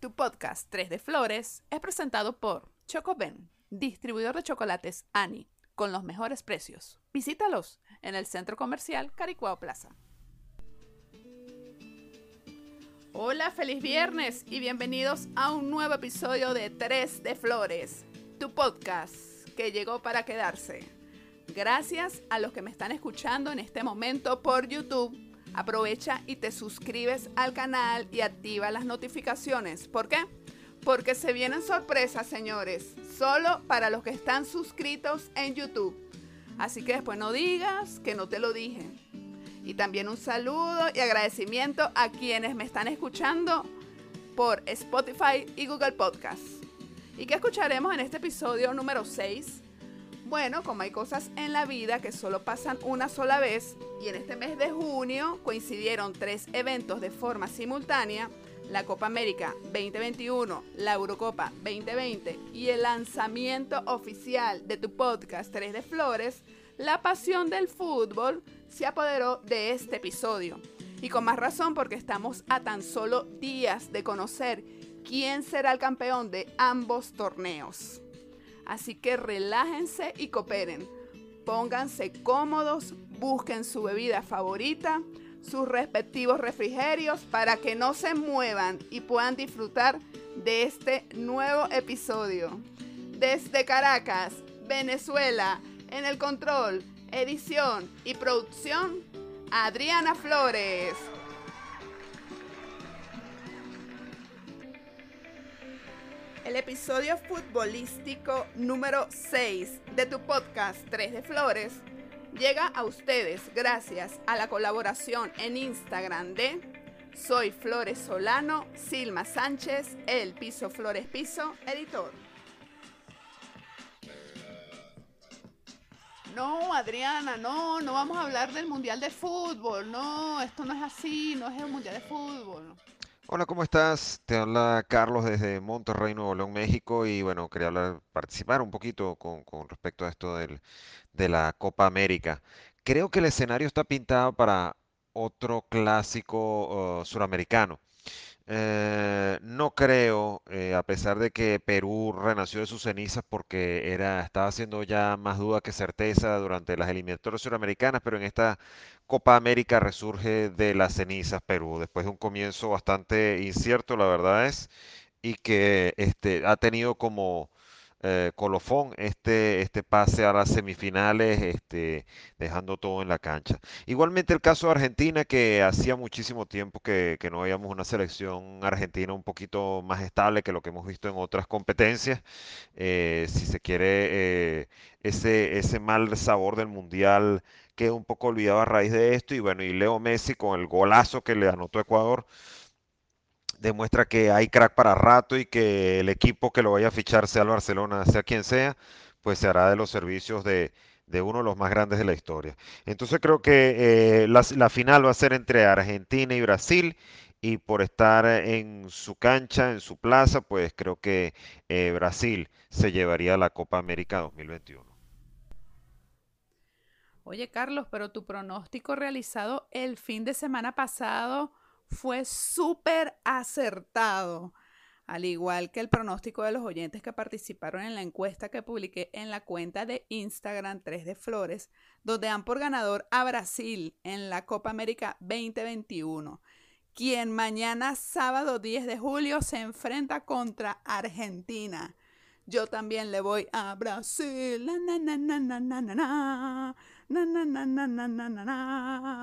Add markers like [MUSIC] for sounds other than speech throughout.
Tu podcast 3 de Flores es presentado por Chocoben, distribuidor de chocolates Ani, con los mejores precios. Visítalos en el centro comercial Caricuao Plaza. Hola, feliz viernes y bienvenidos a un nuevo episodio de 3 de Flores, tu podcast que llegó para quedarse. Gracias a los que me están escuchando en este momento por YouTube Aprovecha y te suscribes al canal y activa las notificaciones. ¿Por qué? Porque se vienen sorpresas, señores, solo para los que están suscritos en YouTube. Así que después no digas que no te lo dije. Y también un saludo y agradecimiento a quienes me están escuchando por Spotify y Google Podcast. ¿Y qué escucharemos en este episodio número 6? Bueno, como hay cosas en la vida que solo pasan una sola vez, y en este mes de junio coincidieron tres eventos de forma simultánea, la Copa América 2021, la Eurocopa 2020 y el lanzamiento oficial de tu podcast 3 de Flores, la pasión del fútbol se apoderó de este episodio. Y con más razón porque estamos a tan solo días de conocer quién será el campeón de ambos torneos. Así que relájense y cooperen. Pónganse cómodos, busquen su bebida favorita, sus respectivos refrigerios para que no se muevan y puedan disfrutar de este nuevo episodio. Desde Caracas, Venezuela, en el control, edición y producción, Adriana Flores. El episodio futbolístico número 6 de tu podcast 3 de Flores llega a ustedes gracias a la colaboración en Instagram de Soy Flores Solano, Silma Sánchez, El Piso Flores Piso, editor. No, Adriana, no, no vamos a hablar del Mundial de Fútbol, no, esto no es así, no es el Mundial de Fútbol. Hola, ¿cómo estás? Te habla Carlos desde Monterrey, Nuevo León, México, y bueno, quería hablar, participar un poquito con, con respecto a esto del, de la Copa América. Creo que el escenario está pintado para otro clásico uh, suramericano. Eh, no creo, eh, a pesar de que Perú renació de sus cenizas porque era, estaba haciendo ya más duda que certeza durante las eliminatorias suramericanas, pero en esta Copa América resurge de las cenizas Perú, después de un comienzo bastante incierto, la verdad es, y que este, ha tenido como eh, colofón este, este pase a las semifinales, este, dejando todo en la cancha. Igualmente el caso de Argentina, que hacía muchísimo tiempo que, que no veíamos una selección argentina un poquito más estable que lo que hemos visto en otras competencias. Eh, si se quiere, eh, ese, ese mal sabor del mundial queda un poco olvidado a raíz de esto. Y bueno, y Leo Messi con el golazo que le anotó Ecuador demuestra que hay crack para rato y que el equipo que lo vaya a fichar, sea el Barcelona, sea quien sea, pues se hará de los servicios de, uno de los más grandes de la historia. Entonces creo que eh, la, final va a ser entre Argentina y Brasil y por estar en su cancha, en su plaza, pues creo que eh, Brasil se llevaría la Copa América 2021. Oye Carlos, pero tu pronóstico realizado el fin de semana pasado fue súper acertado, al igual que el pronóstico de los oyentes que participaron en la encuesta que publiqué en la cuenta de Instagram 3 de Flores, donde dan por ganador a Brasil en la Copa América 2021, quien mañana sábado 10 de julio se enfrenta contra Argentina. Yo también le voy a Brasil.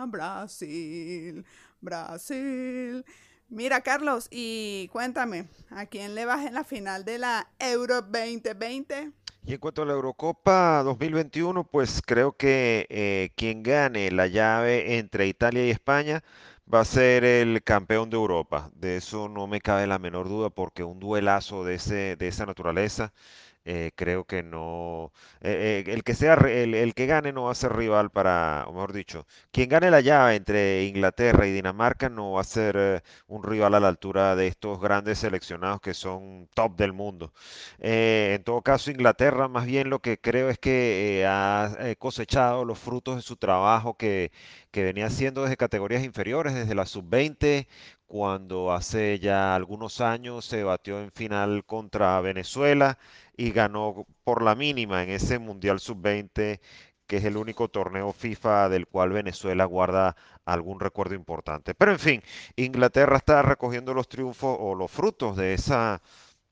Brasil. Brasil. Mira, Carlos, y cuéntame, ¿a quién le vas en la final de la Euro 2020? Y en cuanto a la Eurocopa 2021, pues creo que eh, quien gane la llave entre Italia y España va a ser el campeón de Europa. De eso no me cabe la menor duda porque un duelazo de, ese, de esa naturaleza eh, creo que no. Eh, eh, el que sea el, que gane no va a ser rival para, o mejor dicho, quien gane la llave entre Inglaterra y Dinamarca no va a ser un rival a la altura de estos grandes seleccionados que son top del mundo. en todo caso, Inglaterra más bien lo que creo es que ha cosechado los frutos de su trabajo que, que venía haciendo desde categorías inferiores, desde la sub-20, cuando hace ya algunos años se batió en final contra Venezuela y ganó por la mínima en ese Mundial Sub-20 que es el único torneo FIFA del cual Venezuela guarda algún recuerdo importante. Pero en fin, Inglaterra está recogiendo los triunfos o los frutos de esa,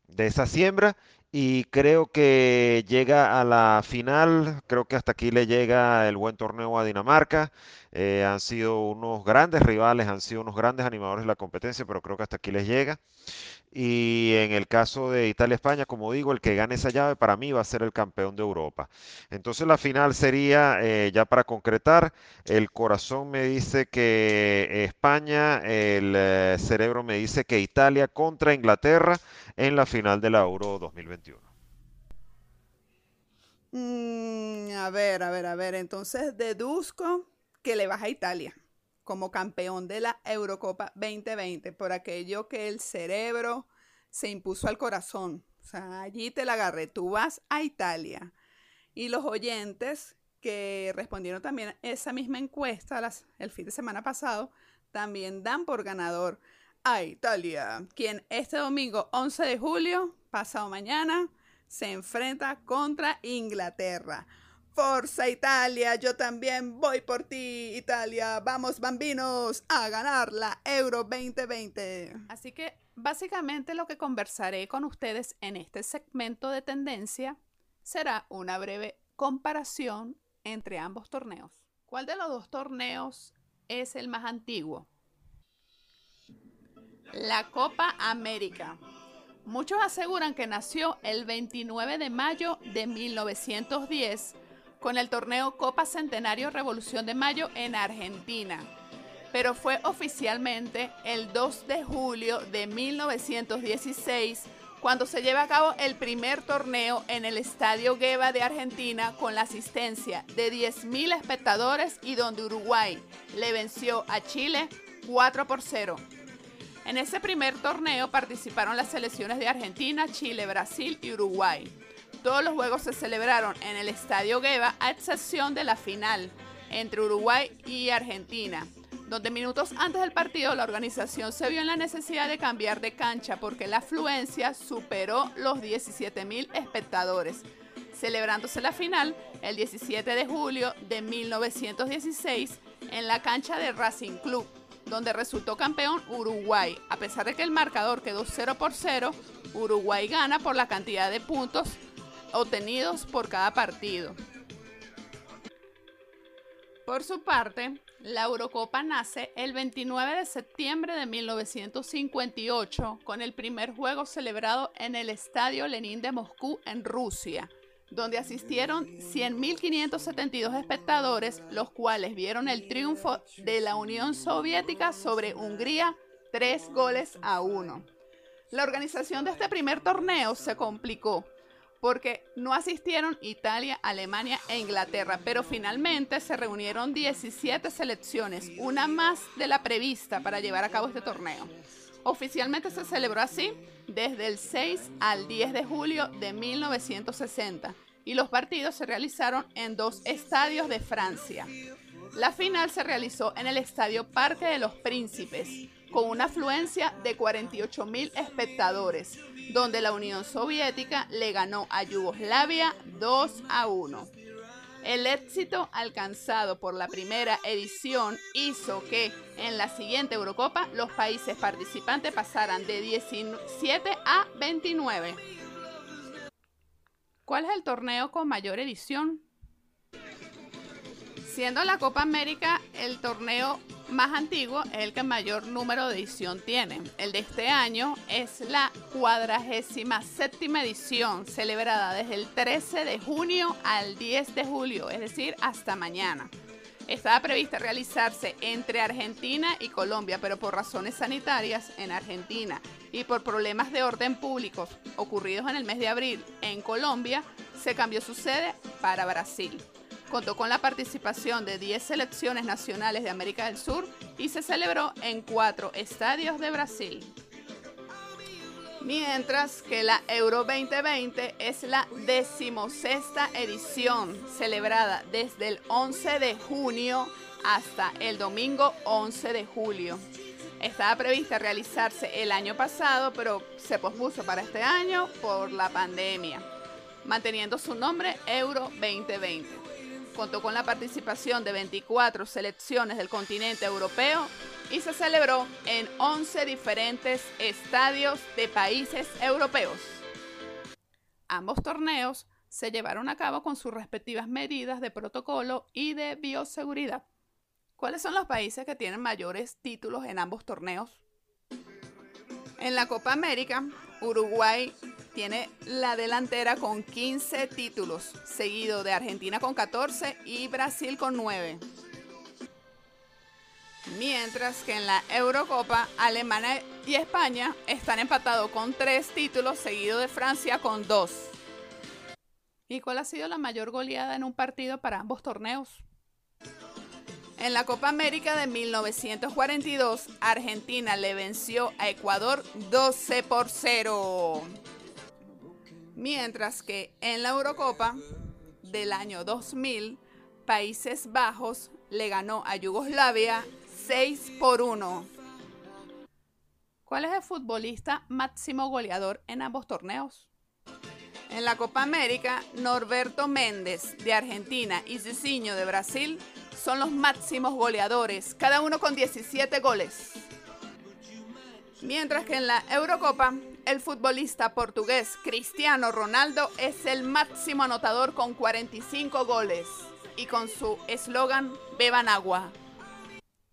de esa siembra y creo que llega a la final, creo que hasta aquí le llega el buen torneo a Dinamarca. Eh, han sido unos grandes rivales, han sido unos grandes animadores de la competencia, pero creo que hasta aquí les llega. Y en el caso de Italia-España, como digo, el que gane esa llave para mí va a ser el campeón de Europa. Entonces la final sería, eh, ya para concretar, el corazón me dice que España, el eh, cerebro me dice que Italia contra Inglaterra en la final de la Euro 2021. Mm, a ver, a ver, a ver. Entonces deduzco que le vas a Italia como campeón de la Eurocopa 2020 por aquello que el cerebro se impuso al corazón. O sea, allí te la agarré. Tú vas a Italia. Y los oyentes que respondieron también esa misma encuesta el fin de semana pasado, también dan por ganador a Italia, quien este domingo 11 de julio, pasado mañana, se enfrenta contra Inglaterra. Forza Italia, yo también voy por ti, Italia. Vamos, bambinos, a ganar la Euro 2020. Así que básicamente lo que conversaré con ustedes en este segmento de tendencia será una breve comparación entre ambos torneos. ¿Cuál de los dos torneos es el más antiguo? La Copa América. Muchos aseguran que nació el 29 de mayo de 1910 con el torneo Copa Centenario Revolución de Mayo en Argentina, pero fue oficialmente el 2 de julio de 1916 cuando se lleva a cabo el primer torneo en el Estadio Gueva de Argentina con la asistencia de 10.000 espectadores y donde Uruguay le venció a Chile 4 por 0. En ese primer torneo participaron las selecciones de Argentina, Chile, Brasil y Uruguay. Todos los juegos se celebraron en el Estadio Gueva, a excepción de la final entre Uruguay y Argentina, donde minutos antes del partido la organización se vio en la necesidad de cambiar de cancha porque la afluencia superó los 17.000 espectadores, celebrándose la final el 17 de julio de 1916 en la cancha de Racing Club, donde resultó campeón Uruguay. A pesar de que el marcador quedó 0 por 0, Uruguay gana por la cantidad de puntos obtenidos por cada partido. Por su parte, la Eurocopa nace el 29 de septiembre de 1958 con el primer juego celebrado en el Estadio Lenin de Moscú en Rusia, donde asistieron 100.572 espectadores, los cuales vieron el triunfo de la Unión Soviética sobre Hungría, tres goles a uno. La organización de este primer torneo se complicó porque no asistieron Italia, Alemania e Inglaterra, pero finalmente se reunieron 17 selecciones, una más de la prevista para llevar a cabo este torneo. Oficialmente se celebró así desde el 6 al 10 de julio de 1960 y los partidos se realizaron en dos estadios de Francia. La final se realizó en el Estadio Parque de los Príncipes, con una afluencia de 48 mil espectadores, donde la Unión Soviética le ganó a Yugoslavia 2 a 1. El éxito alcanzado por la primera edición hizo que en la siguiente Eurocopa los países participantes pasaran de 17 a 29. ¿Cuál es el torneo con mayor edición? Siendo la Copa América el torneo más antiguo, el que mayor número de edición tiene. El de este año es la cuadragésima séptima edición, celebrada desde el 13 de junio al 10 de julio, es decir, hasta mañana. Estaba prevista realizarse entre Argentina y Colombia, pero por razones sanitarias en Argentina y por problemas de orden público ocurridos en el mes de abril en Colombia, se cambió su sede para Brasil contó con la participación de 10 selecciones nacionales de América del Sur y se celebró en cuatro estadios de Brasil. Mientras que la Euro 2020 es la decimosexta edición, celebrada desde el 11 de junio hasta el domingo 11 de julio. Estaba prevista realizarse el año pasado, pero se pospuso para este año por la pandemia, manteniendo su nombre Euro 2020. Contó con la participación de 24 selecciones del continente europeo y se celebró en 11 diferentes estadios de países europeos. Ambos torneos se llevaron a cabo con sus respectivas medidas de protocolo y de bioseguridad. ¿Cuáles son los países que tienen mayores títulos en ambos torneos? En la Copa América, Uruguay tiene la delantera con 15 títulos, seguido de Argentina con 14 y Brasil con 9. Mientras que en la Eurocopa, Alemania y España están empatados con 3 títulos, seguido de Francia con 2. ¿Y cuál ha sido la mayor goleada en un partido para ambos torneos? En la Copa América de 1942, Argentina le venció a Ecuador 12 por 0. Mientras que en la Eurocopa del año 2000, Países Bajos le ganó a Yugoslavia 6 por 1. ¿Cuál es el futbolista máximo goleador en ambos torneos? En la Copa América, Norberto Méndez de Argentina y Cicinho de Brasil son los máximos goleadores, cada uno con 17 goles. Mientras que en la Eurocopa, el futbolista portugués Cristiano Ronaldo es el máximo anotador con 45 goles y con su eslogan Beban agua.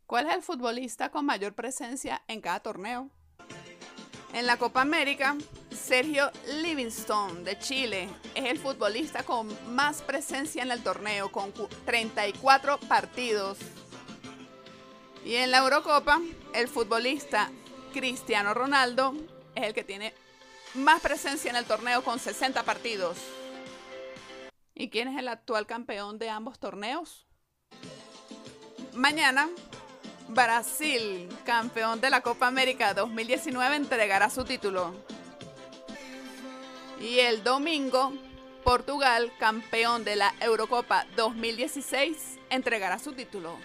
¿Cuál es el futbolista con mayor presencia en cada torneo? En la Copa América, Sergio Livingstone de Chile es el futbolista con más presencia en el torneo, con 34 partidos. Y en la Eurocopa, el futbolista Cristiano Ronaldo es el que tiene más presencia en el torneo con 60 partidos. ¿Y quién es el actual campeón de ambos torneos? Mañana Brasil, campeón de la Copa América 2019, entregará su título. Y el domingo, Portugal, campeón de la Eurocopa 2016, entregará su título.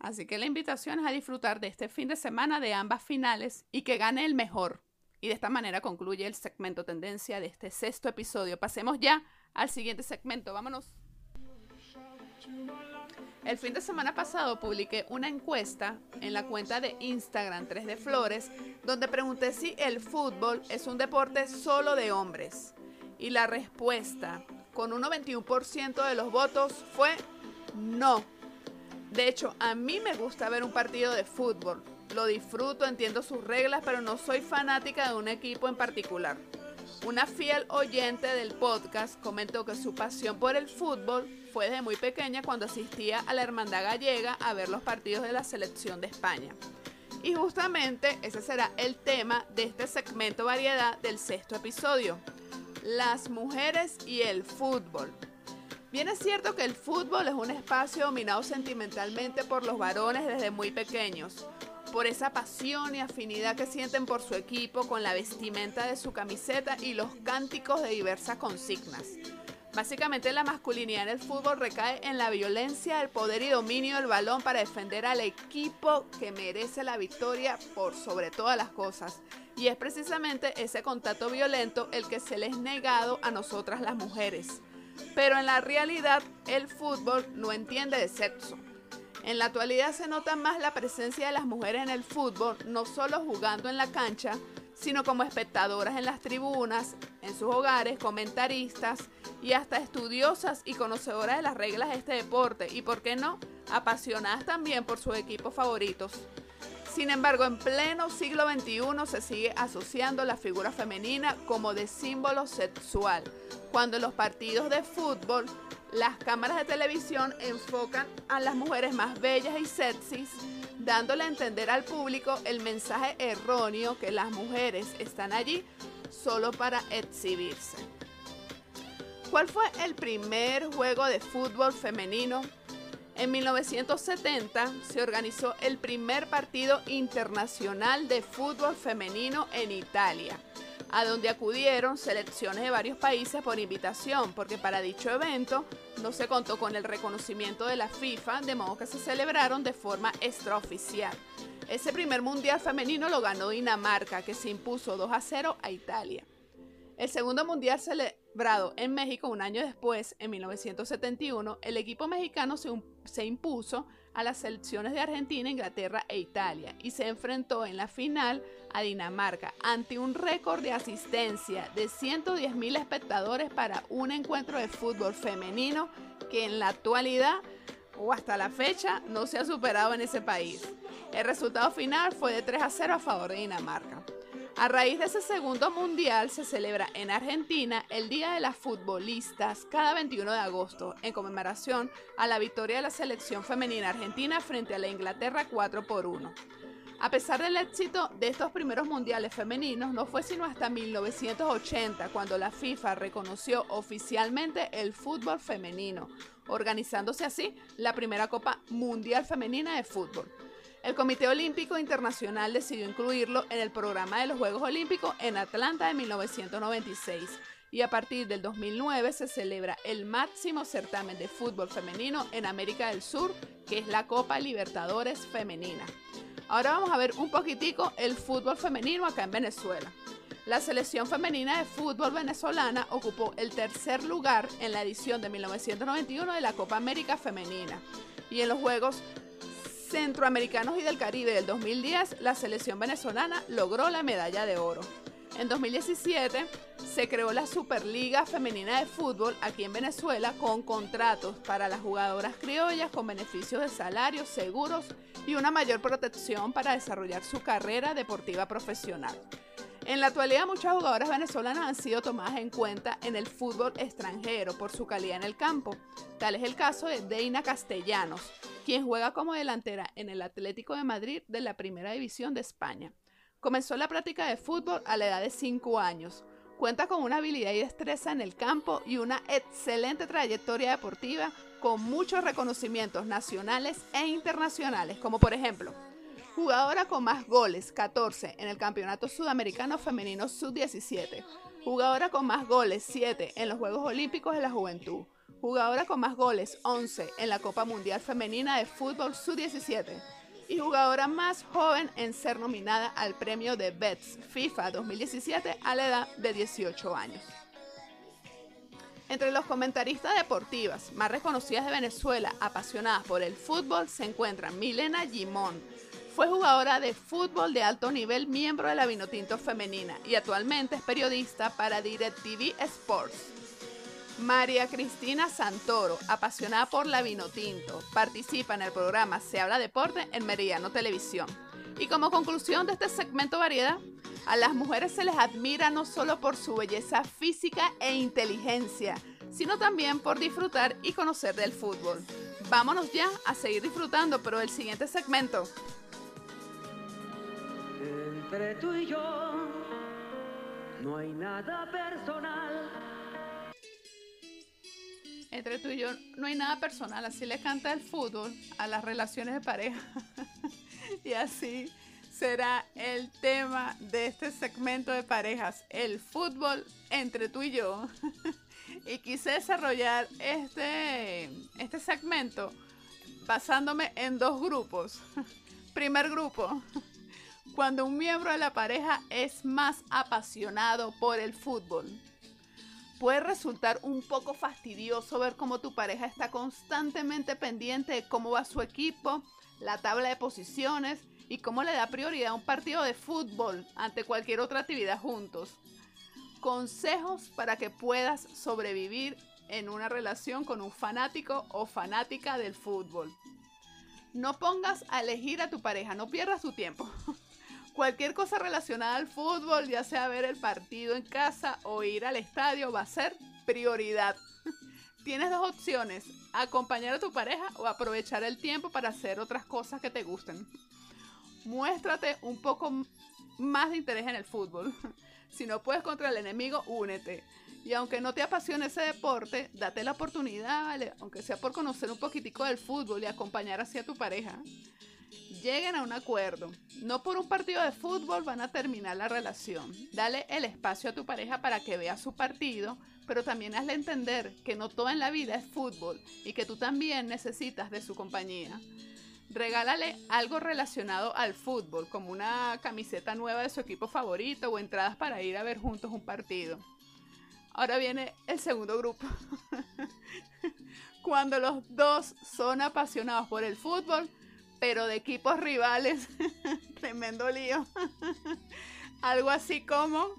Así que la invitación es a disfrutar de este fin de semana de ambas finales y que gane el mejor. Y de esta manera concluye el segmento tendencia de este sexto episodio. Pasemos ya al siguiente segmento. Vámonos. El fin de semana pasado publiqué una encuesta en la cuenta de Instagram 3 de Flores donde pregunté si el fútbol es un deporte solo de hombres. Y la respuesta, con un 91% de los votos, fue no. De hecho, a mí me gusta ver un partido de fútbol. Lo disfruto, entiendo sus reglas, pero no soy fanática de un equipo en particular. Una fiel oyente del podcast comentó que su pasión por el fútbol fue desde muy pequeña cuando asistía a la Hermandad Gallega a ver los partidos de la selección de España. Y justamente ese será el tema de este segmento variedad del sexto episodio, las mujeres y el fútbol. Bien es cierto que el fútbol es un espacio dominado sentimentalmente por los varones desde muy pequeños, por esa pasión y afinidad que sienten por su equipo con la vestimenta de su camiseta y los cánticos de diversas consignas. Básicamente la masculinidad en el fútbol recae en la violencia, el poder y dominio del balón para defender al equipo que merece la victoria por sobre todas las cosas. Y es precisamente ese contacto violento el que se les negado a nosotras las mujeres. Pero en la realidad el fútbol no entiende de sexo. En la actualidad se nota más la presencia de las mujeres en el fútbol, no solo jugando en la cancha, sino como espectadoras en las tribunas, en sus hogares, comentaristas y hasta estudiosas y conocedoras de las reglas de este deporte y, por qué no, apasionadas también por sus equipos favoritos. Sin embargo, en pleno siglo XXI se sigue asociando la figura femenina como de símbolo sexual, cuando en los partidos de fútbol las cámaras de televisión enfocan a las mujeres más bellas y sexys dándole a entender al público el mensaje erróneo que las mujeres están allí solo para exhibirse. ¿Cuál fue el primer juego de fútbol femenino? En 1970 se organizó el primer partido internacional de fútbol femenino en Italia. a donde acudieron selecciones de varios países por invitación, porque para dicho evento no se contó con el reconocimiento de la FIFA, de modo que se celebraron de forma extraoficial. Ese primer mundial femenino lo ganó Dinamarca, que se impuso 2 a 0 a Italia. El segundo mundial celebrado en México un año después, en 1971, el equipo mexicano se, se impuso a las selecciones de Argentina, Inglaterra e Italia y se enfrentó en la final a Dinamarca ante un récord de asistencia de 110 mil espectadores para un encuentro de fútbol femenino que en la actualidad o hasta la fecha no se ha superado en ese país. El resultado final fue de 3 a 0 a favor de Dinamarca. A raíz de ese segundo mundial se celebra en Argentina el Día de las Futbolistas cada 21 de agosto en conmemoración a la victoria de la selección femenina argentina frente a la Inglaterra 4 por 1. A pesar del éxito de estos primeros mundiales femeninos, no fue sino hasta 1980 cuando la FIFA reconoció oficialmente el fútbol femenino, organizándose así la primera Copa Mundial Femenina de Fútbol. El Comité Olímpico Internacional decidió incluirlo en el programa de los Juegos Olímpicos en Atlanta de 1996 y a partir del 2009 se celebra el máximo certamen de fútbol femenino en América del Sur, que es la Copa Libertadores Femenina. Ahora vamos a ver un poquitico el fútbol femenino acá en Venezuela. La selección femenina de fútbol venezolana ocupó el tercer lugar en la edición de 1991 de la Copa América Femenina y en los Juegos Centroamericanos y del Caribe del 2010, la selección venezolana logró la medalla de oro. En 2017 se creó la Superliga Femenina de Fútbol aquí en Venezuela con contratos para las jugadoras criollas con beneficios de salarios, seguros y una mayor protección para desarrollar su carrera deportiva profesional. En la actualidad muchas jugadoras venezolanas han sido tomadas en cuenta en el fútbol extranjero por su calidad en el campo. Tal es el caso de Deina Castellanos, quien juega como delantera en el Atlético de Madrid de la Primera División de España. Comenzó la práctica de fútbol a la edad de 5 años. Cuenta con una habilidad y destreza en el campo y una excelente trayectoria deportiva con muchos reconocimientos nacionales e internacionales, como por ejemplo Jugadora con más goles, 14, en el Campeonato Sudamericano Femenino Sub-17. Jugadora con más goles, 7, en los Juegos Olímpicos de la Juventud. Jugadora con más goles, 11, en la Copa Mundial Femenina de Fútbol Sub-17. Y jugadora más joven en ser nominada al premio de BETS FIFA 2017 a la edad de 18 años. Entre los comentaristas deportivas más reconocidas de Venezuela, apasionadas por el fútbol, se encuentran Milena Gimón, fue jugadora de fútbol de alto nivel, miembro de la Vinotinto Femenina y actualmente es periodista para DirecTV Sports. María Cristina Santoro, apasionada por la Vinotinto, participa en el programa Se habla deporte en Meridiano Televisión. Y como conclusión de este segmento variedad, a las mujeres se les admira no solo por su belleza física e inteligencia, sino también por disfrutar y conocer del fútbol. Vámonos ya a seguir disfrutando, pero el siguiente segmento entre tú y yo no hay nada personal. Entre tú y yo no hay nada personal, así le canta el fútbol a las relaciones de pareja. [LAUGHS] y así será el tema de este segmento de parejas, el fútbol entre tú y yo. [LAUGHS] y quise desarrollar este, este segmento basándome en dos grupos. [LAUGHS] Primer grupo, cuando un miembro de la pareja es más apasionado por el fútbol. Puede resultar un poco fastidioso ver cómo tu pareja está constantemente pendiente de cómo va su equipo, la tabla de posiciones y cómo le da prioridad a un partido de fútbol ante cualquier otra actividad juntos. Consejos para que puedas sobrevivir en una relación con un fanático o fanática del fútbol. No pongas a elegir a tu pareja, no pierdas tu tiempo. [LAUGHS] cualquier cosa relacionada al fútbol, ya sea ver el partido en casa o ir al estadio, va a ser prioridad. [LAUGHS] Tienes dos opciones, acompañar a tu pareja o aprovechar el tiempo para hacer otras cosas que te gusten. Muéstrate un poco más de interés en el fútbol. [LAUGHS] Si no puedes contra el enemigo, únete. Y aunque no te apasione ese deporte, date la oportunidad, aunque sea por conocer un poquitico del fútbol y acompañar hacia tu pareja. Lleguen a un acuerdo. No por un partido de fútbol van a terminar la relación. Dale el espacio a tu pareja para que vea su partido, pero también hazle entender que no todo en la vida es fútbol y que tú también necesitas de su compañía. Regálale algo relacionado al fútbol, como una camiseta nueva de su equipo favorito o entradas para ir a ver juntos un partido. Ahora viene el segundo grupo. [LAUGHS] Cuando los dos son apasionados por el fútbol, pero de equipos rivales, [LAUGHS] tremendo lío. [LAUGHS] Algo así como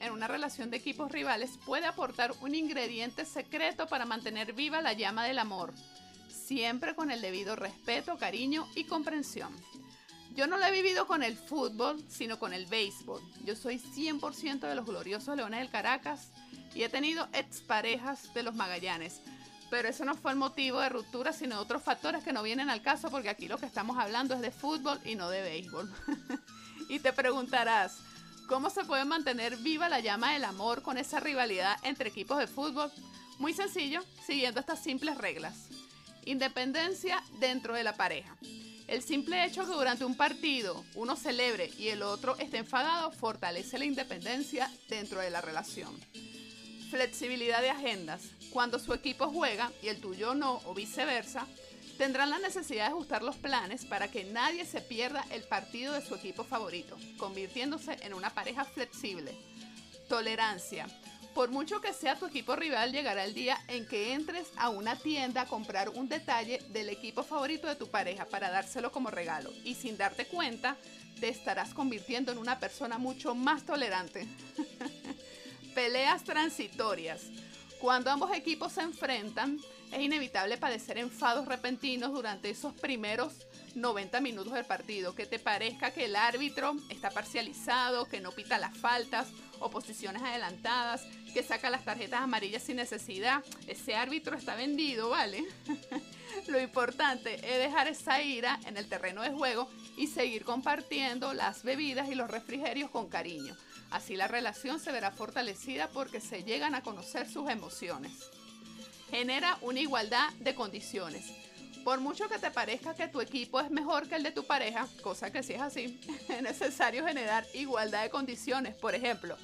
en una relación de equipos rivales puede aportar un ingrediente secreto para mantener viva la llama del amor, siempre con el debido respeto, cariño y comprensión. Yo no lo he vivido con el fútbol, sino con el béisbol. Yo soy 100% de los gloriosos Leones del Caracas y he tenido exparejas de los Magallanes. Pero eso no fue el motivo de ruptura, sino otros factores que no vienen al caso porque aquí lo que estamos hablando es de fútbol y no de béisbol. [LAUGHS] Y te preguntarás, ¿cómo se puede mantener viva la llama del amor con esa rivalidad entre equipos de fútbol? Muy sencillo, siguiendo estas simples reglas. Independencia dentro de la pareja. El simple hecho que durante un partido uno celebre y el otro esté enfadado fortalece la independencia dentro de la relación. Flexibilidad de agendas. Cuando su equipo juega y el tuyo no o viceversa, Tendrán la necesidad de ajustar los planes para que nadie se pierda el partido de su equipo favorito, convirtiéndose en una pareja flexible. Tolerancia. Por mucho que sea tu equipo rival, llegará el día en que entres a una tienda a comprar un detalle del equipo favorito de tu pareja para dárselo como regalo y sin darte cuenta te estarás convirtiendo en una persona mucho más tolerante. [LAUGHS] Peleas transitorias. Cuando ambos equipos se enfrentan, es inevitable padecer enfados repentinos durante esos primeros 90 minutos del partido, que te parezca que el árbitro está parcializado, que no pita las faltas o posiciones adelantadas, que saca las tarjetas amarillas sin necesidad. Ese árbitro está vendido, ¿vale? [LAUGHS] Lo importante es dejar esa ira en el terreno de juego y seguir compartiendo las bebidas y los refrigerios con cariño. Así la relación se verá fortalecida porque se llegan a conocer sus emociones genera una igualdad de condiciones. Por mucho que te parezca que tu equipo es mejor que el de tu pareja, cosa que sí es así, [LAUGHS] es necesario generar igualdad de condiciones. Por ejemplo,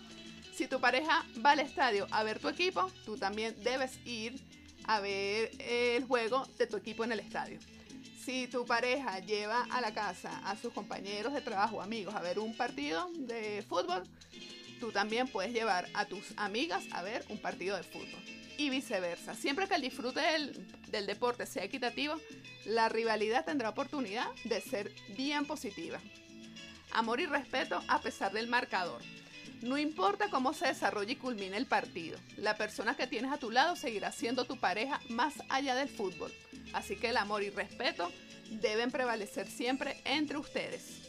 si tu pareja va al estadio a ver tu equipo, tú también debes ir a ver el juego de tu equipo en el estadio. Si tu pareja lleva a la casa a sus compañeros de trabajo amigos a ver un partido de fútbol, tú también puedes llevar a tus amigas a ver un partido de fútbol. Y viceversa. Siempre que el disfrute del, deporte sea equitativo, la rivalidad tendrá oportunidad de ser bien positiva. Amor y respeto a pesar del marcador. No importa cómo se desarrolle y culmine el partido, la persona que tienes a tu lado seguirá siendo tu pareja más allá del fútbol. Así que el amor y respeto deben prevalecer siempre entre ustedes.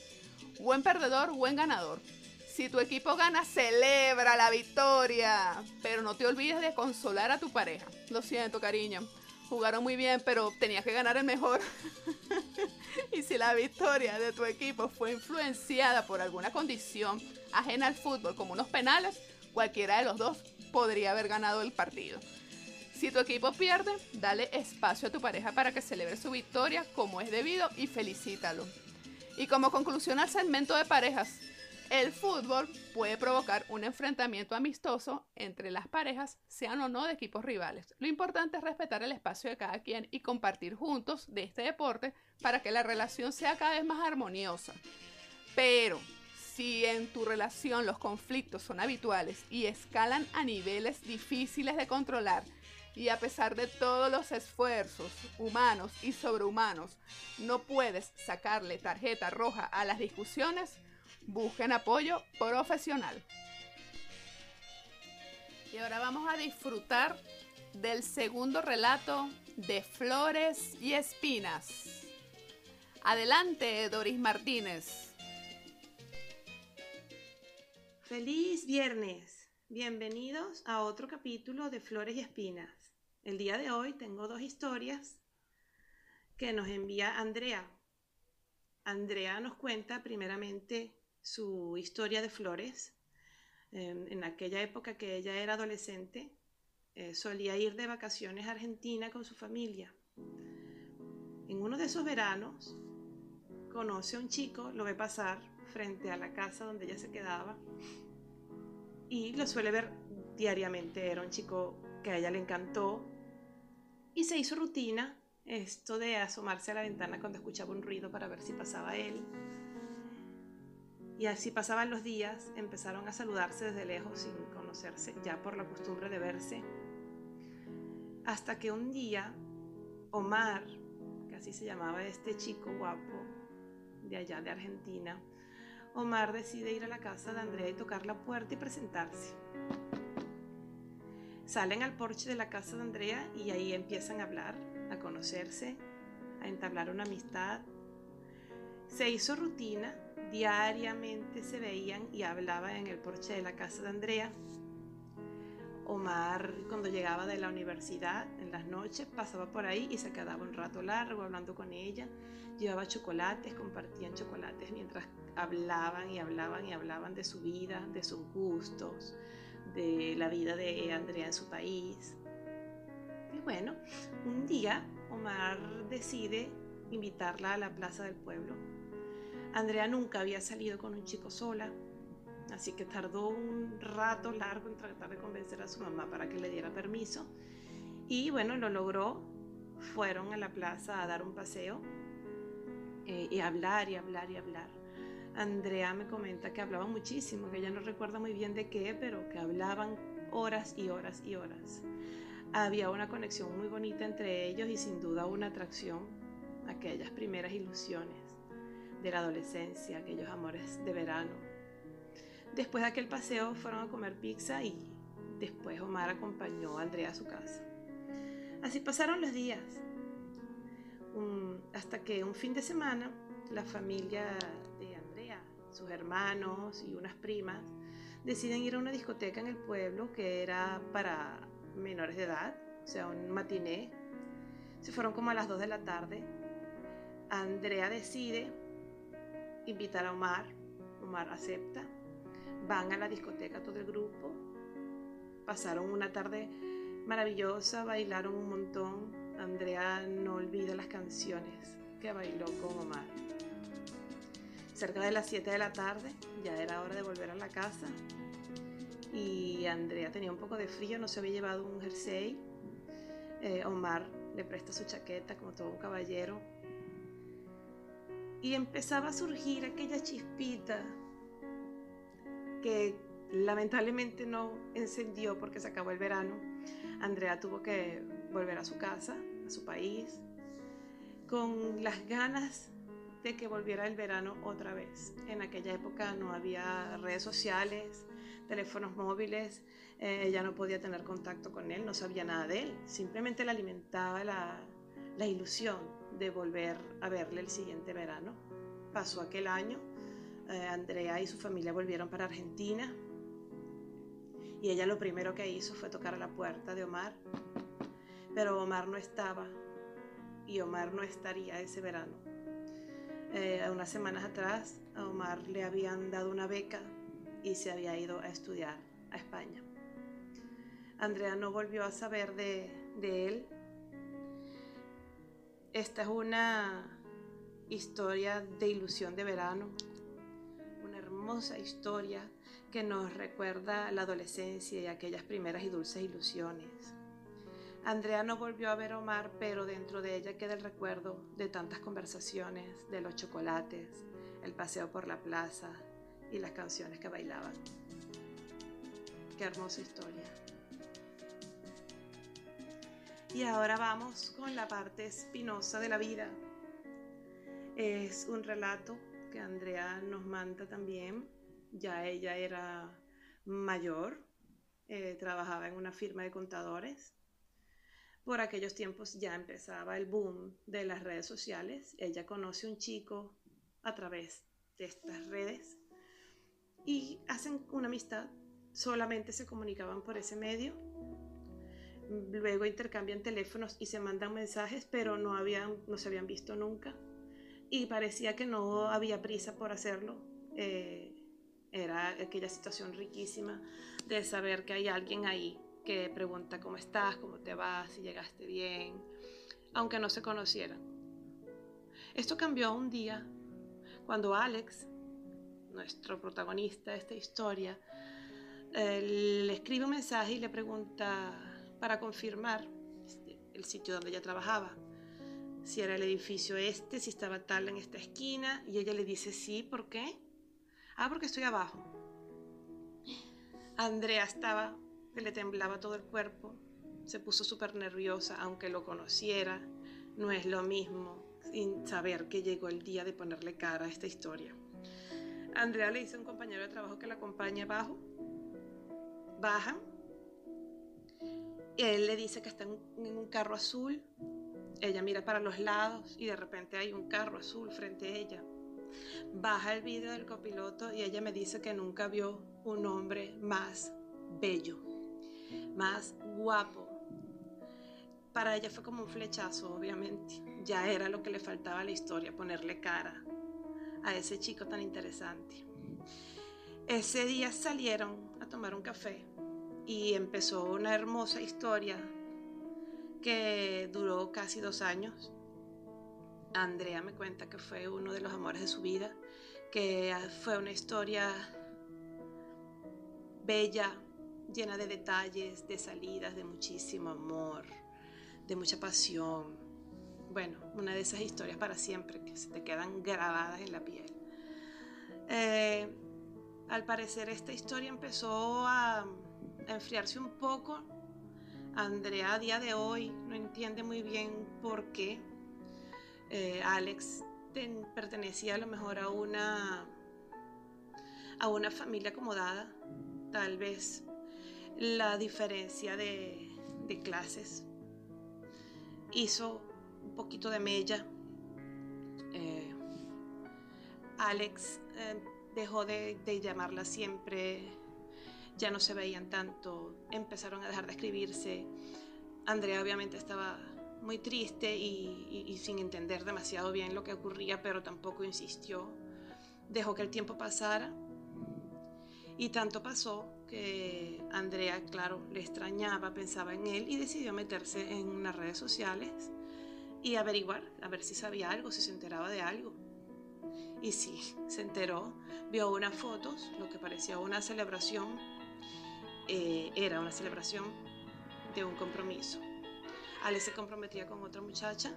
Buen perdedor, buen ganador. Si tu equipo gana, celebra la victoria, pero no te olvides de consolar a tu pareja. Lo siento, cariño. Jugaron muy bien, pero tenías que ganar el mejor. [LAUGHS] y si la victoria de tu equipo fue influenciada por alguna condición ajena al fútbol, como unos penales, cualquiera de los dos podría haber ganado el partido. Si tu equipo pierde, dale espacio a tu pareja para que celebre su victoria como es debido y felicítalo. Y como conclusión al segmento de parejas, el fútbol puede provocar un enfrentamiento amistoso entre las parejas, sean o no de equipos rivales. Lo importante es respetar el espacio de cada quien y compartir juntos de este deporte para que la relación sea cada vez más armoniosa. Pero si en tu relación los conflictos son habituales y escalan a niveles difíciles de controlar, y a pesar de todos los esfuerzos humanos y sobrehumanos, no puedes sacarle tarjeta roja a las discusiones, busquen apoyo profesional. Y ahora vamos a disfrutar del segundo relato de Flores y Espinas. Adelante, Doris Martínez. Feliz viernes. Bienvenidos a otro capítulo de Flores y Espinas. El día de hoy tengo dos historias que nos envía Andrea. Andrea nos cuenta primeramente su historia de flores. En, aquella época que ella era adolescente, eh, solía ir de vacaciones a Argentina con su familia. En uno de esos veranos, conoce a un chico, lo ve pasar frente a la casa donde ella se quedaba y lo suele ver diariamente. Era un chico que a ella le encantó y se hizo rutina esto de asomarse a la ventana cuando escuchaba un ruido para ver si pasaba él. Y así pasaban los días, empezaron a saludarse desde lejos sin conocerse, ya por la costumbre de verse. Hasta que un día, Omar, que así se llamaba este chico guapo de allá de Argentina, Omar decide ir a la casa de Andrea y tocar la puerta y presentarse. Salen al porche de la casa de Andrea y ahí empiezan a hablar, a conocerse, a entablar una amistad. Se hizo rutina, diariamente se veían y hablaban en el porche de la casa de Andrea. Omar, cuando llegaba de la universidad en las noches, pasaba por ahí y se quedaba un rato largo hablando con ella. Llevaba chocolates, compartían chocolates mientras hablaban y hablaban y hablaban de su vida, de sus gustos, de la vida de Andrea en su país. Y bueno, un día Omar decide invitarla a la plaza del pueblo. Andrea nunca había salido con un chico sola, así que tardó un rato largo en tratar de convencer a su mamá para que le diera permiso. Y bueno, lo logró. Fueron a la plaza a dar un paseo eh, y hablar y hablar y hablar. Andrea me comenta que hablaban muchísimo, que ella no recuerda muy bien de qué, pero que hablaban horas y horas y horas. Había una conexión muy bonita entre ellos y sin duda una atracción, aquellas primeras ilusiones de la adolescencia, aquellos amores de verano. Después de aquel paseo fueron a comer pizza y después Omar acompañó a Andrea a su casa. Así pasaron los días, hasta que un fin de semana la familia sus hermanos y unas primas, deciden ir a una discoteca en el pueblo que era para menores de edad, o sea, un matiné. Se fueron como a las 2 de la tarde. Andrea decide invitar a Omar. Omar acepta. Van a la discoteca todo el grupo. Pasaron una tarde maravillosa, bailaron un montón. Andrea no olvida las canciones que bailó con Omar cerca de las 7 de la tarde, ya era hora de volver a la casa y Andrea tenía un poco de frío, no se había llevado un jersey. Eh, Omar le presta su chaqueta como todo un caballero. Y empezaba a surgir aquella chispita que lamentablemente no encendió porque se acabó el verano. Andrea tuvo que volver a su casa, a su país, con las ganas de que volviera el verano otra vez. En aquella época no había redes sociales, teléfonos móviles, eh, ella no podía tener contacto con él, no sabía nada de él, simplemente le alimentaba la, la ilusión de volver a verle el siguiente verano. Pasó aquel año, eh, Andrea y su familia volvieron para Argentina y ella lo primero que hizo fue tocar a la puerta de Omar, pero Omar no estaba y Omar no estaría ese verano. Eh, unas semanas atrás a Omar le habían dado una beca y se había ido a estudiar a España. Andrea no volvió a saber de, de él esta es una historia de ilusión de verano, una hermosa historia que nos recuerda la adolescencia y aquellas primeras y dulces ilusiones. Andrea no volvió a ver Omar, pero dentro de ella queda el recuerdo de tantas conversaciones, de los chocolates, el paseo por la plaza y las canciones que bailaban. Qué hermosa historia. Y ahora vamos con la parte espinosa de la vida. Es un relato que Andrea nos manda también. Ya ella era mayor, eh, trabajaba en una firma de contadores. Por aquellos tiempos ya empezaba el boom de las redes sociales. Ella conoce un chico a través de estas redes y hacen una amistad. Solamente se comunicaban por ese medio luego intercambian teléfonos y se mandan mensajes, pero no, habían, no se habían visto nunca. Y parecía que no había prisa por hacerlo. Eh, era aquella situación riquísima de saber que hay alguien ahí que pregunta cómo estás, cómo te vas, si llegaste bien, aunque no se conocieran. Esto cambió un día cuando Alex, nuestro protagonista de esta historia, eh, le escribe un mensaje y le pregunta para confirmar este, el sitio donde ella trabajaba. Si era el edificio este, si estaba tal en esta esquina. Y ella le dice, sí, ¿por qué? Ah, porque estoy abajo. Andrea estaba, que le temblaba todo el cuerpo. Se puso súper nerviosa, aunque lo conociera. No es lo mismo sin saber que llegó el día de ponerle cara a esta historia. Andrea le dice a un compañero de trabajo que la acompañe abajo. Bajan él le dice que está en, un carro azul. Ella mira para los lados y de repente hay un carro azul frente a ella. Baja el vídeo del copiloto y ella me dice que nunca vio un hombre más bello, más guapo. Para ella fue como un flechazo, obviamente. Ya era lo que le faltaba a la historia, ponerle cara a ese chico tan interesante. Ese día salieron a tomar un café y empezó una hermosa historia que duró casi dos años. Andrea me cuenta que fue uno de los amores de su vida, que fue una historia bella, llena de detalles, de salidas, de muchísimo amor, de mucha pasión. Bueno, una de esas historias para siempre que se te quedan grabadas en la piel. Eh, al parecer esta historia empezó a enfriarse un poco. Andrea a día de hoy no entiende muy bien por qué. Eh, Alex pertenecía a lo mejor a una, a una familia acomodada. Tal vez la diferencia de, clases hizo un poquito de mella. Eh, Alex eh, dejó de, de llamarla siempre ya no se veían tanto, empezaron a dejar de escribirse. Andrea obviamente estaba muy triste y, sin entender demasiado bien lo que ocurría, pero tampoco insistió. Dejó que el tiempo pasara y tanto pasó que Andrea, claro, le extrañaba, pensaba en él y decidió meterse en unas redes sociales y averiguar, a ver si sabía algo, si se enteraba de algo. Y sí, se enteró, vio unas fotos, lo que parecía una celebración eh, era una celebración de un compromiso. Alex se comprometía con otra muchacha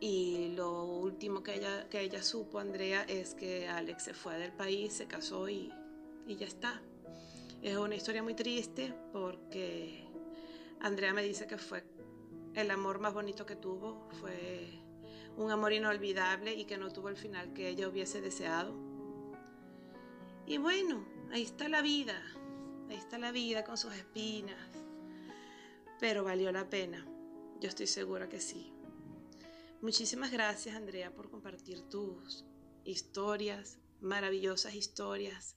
y lo último que ella, que ella supo, Andrea, es que Alex se fue del país, se casó y, y ya está. Es una historia muy triste porque Andrea me dice que fue el amor más bonito que tuvo, fue un amor inolvidable y que no tuvo el final que ella hubiese deseado. Y bueno, ahí está la vida, ahí está la vida con sus espinas, pero valió la pena, yo estoy segura que sí. Muchísimas gracias Andrea por compartir tus historias, maravillosas historias.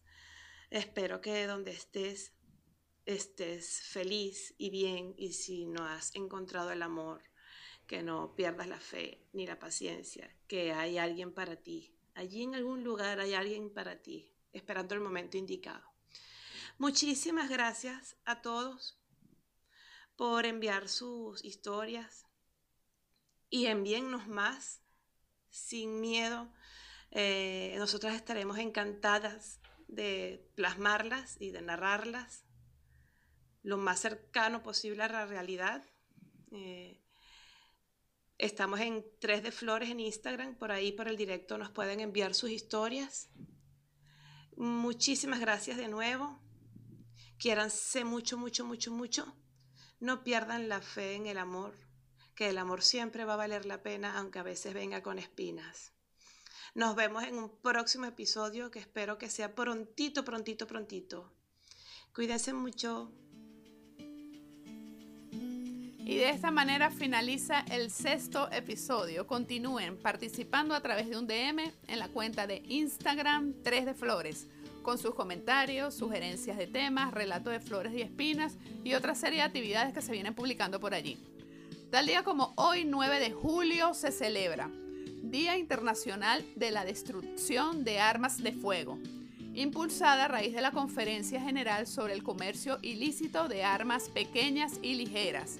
Espero que donde estés estés feliz y bien y si no has encontrado el amor, que no pierdas la fe ni la paciencia, que hay alguien para ti. Allí en algún lugar hay alguien para ti, esperando el momento indicado. Muchísimas gracias a todos por enviar sus historias y envíennos más sin miedo. Eh, nosotras estaremos encantadas de plasmarlas y de narrarlas lo más cercano posible a la realidad. Eh, estamos en 3 de Flores en Instagram, por ahí por el directo nos pueden enviar sus historias. Muchísimas gracias de nuevo. Quiéranse mucho, mucho, mucho, mucho. No pierdan la fe en el amor, que el amor siempre va a valer la pena, aunque a veces venga con espinas. Nos vemos en un próximo episodio que espero que sea prontito, prontito, prontito. Cuídense mucho. Y de esta manera finaliza el sexto episodio. Continúen participando a través de un DM en la cuenta de Instagram 3 de Flores, con sus comentarios, sugerencias de temas, relatos de flores y espinas y otra serie de actividades que se vienen publicando por allí. Tal día como hoy, 9 de julio, se celebra Día Internacional de la Destrucción de Armas de Fuego, impulsada a raíz de la Conferencia General sobre el Comercio Ilícito de Armas Pequeñas y Ligeras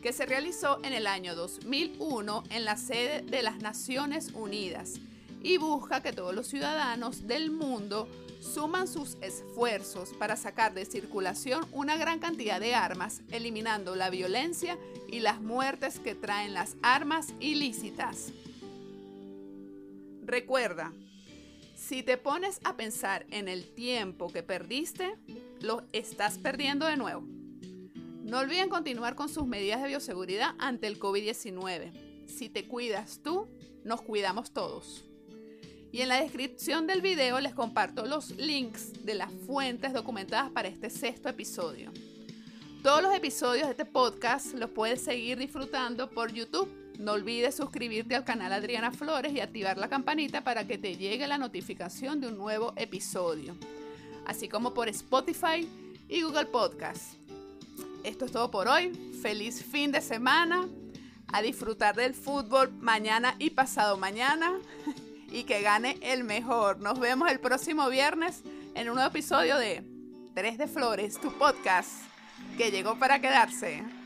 que se realizó en el año 2001 en la sede de las Naciones Unidas y busca que todos los ciudadanos del mundo suman sus esfuerzos para sacar de circulación una gran cantidad de armas, eliminando la violencia y las muertes que traen las armas ilícitas. Recuerda, si te pones a pensar en el tiempo que perdiste, lo estás perdiendo de nuevo. No olviden continuar con sus medidas de bioseguridad ante el COVID-19. Si te cuidas tú, nos cuidamos todos. Y en la descripción del video les comparto los links de las fuentes documentadas para este sexto episodio. Todos los episodios de este podcast los puedes seguir disfrutando por YouTube. No olvides suscribirte al canal Adriana Flores y activar la campanita para que te llegue la notificación de un nuevo episodio, así como por Spotify y Google Podcast. Esto es todo por hoy. Feliz fin de semana. A disfrutar del fútbol mañana y pasado mañana. [LAUGHS] Y que gane el mejor. Nos vemos el próximo viernes en un nuevo episodio de Tres de Flores, tu podcast que llegó para quedarse.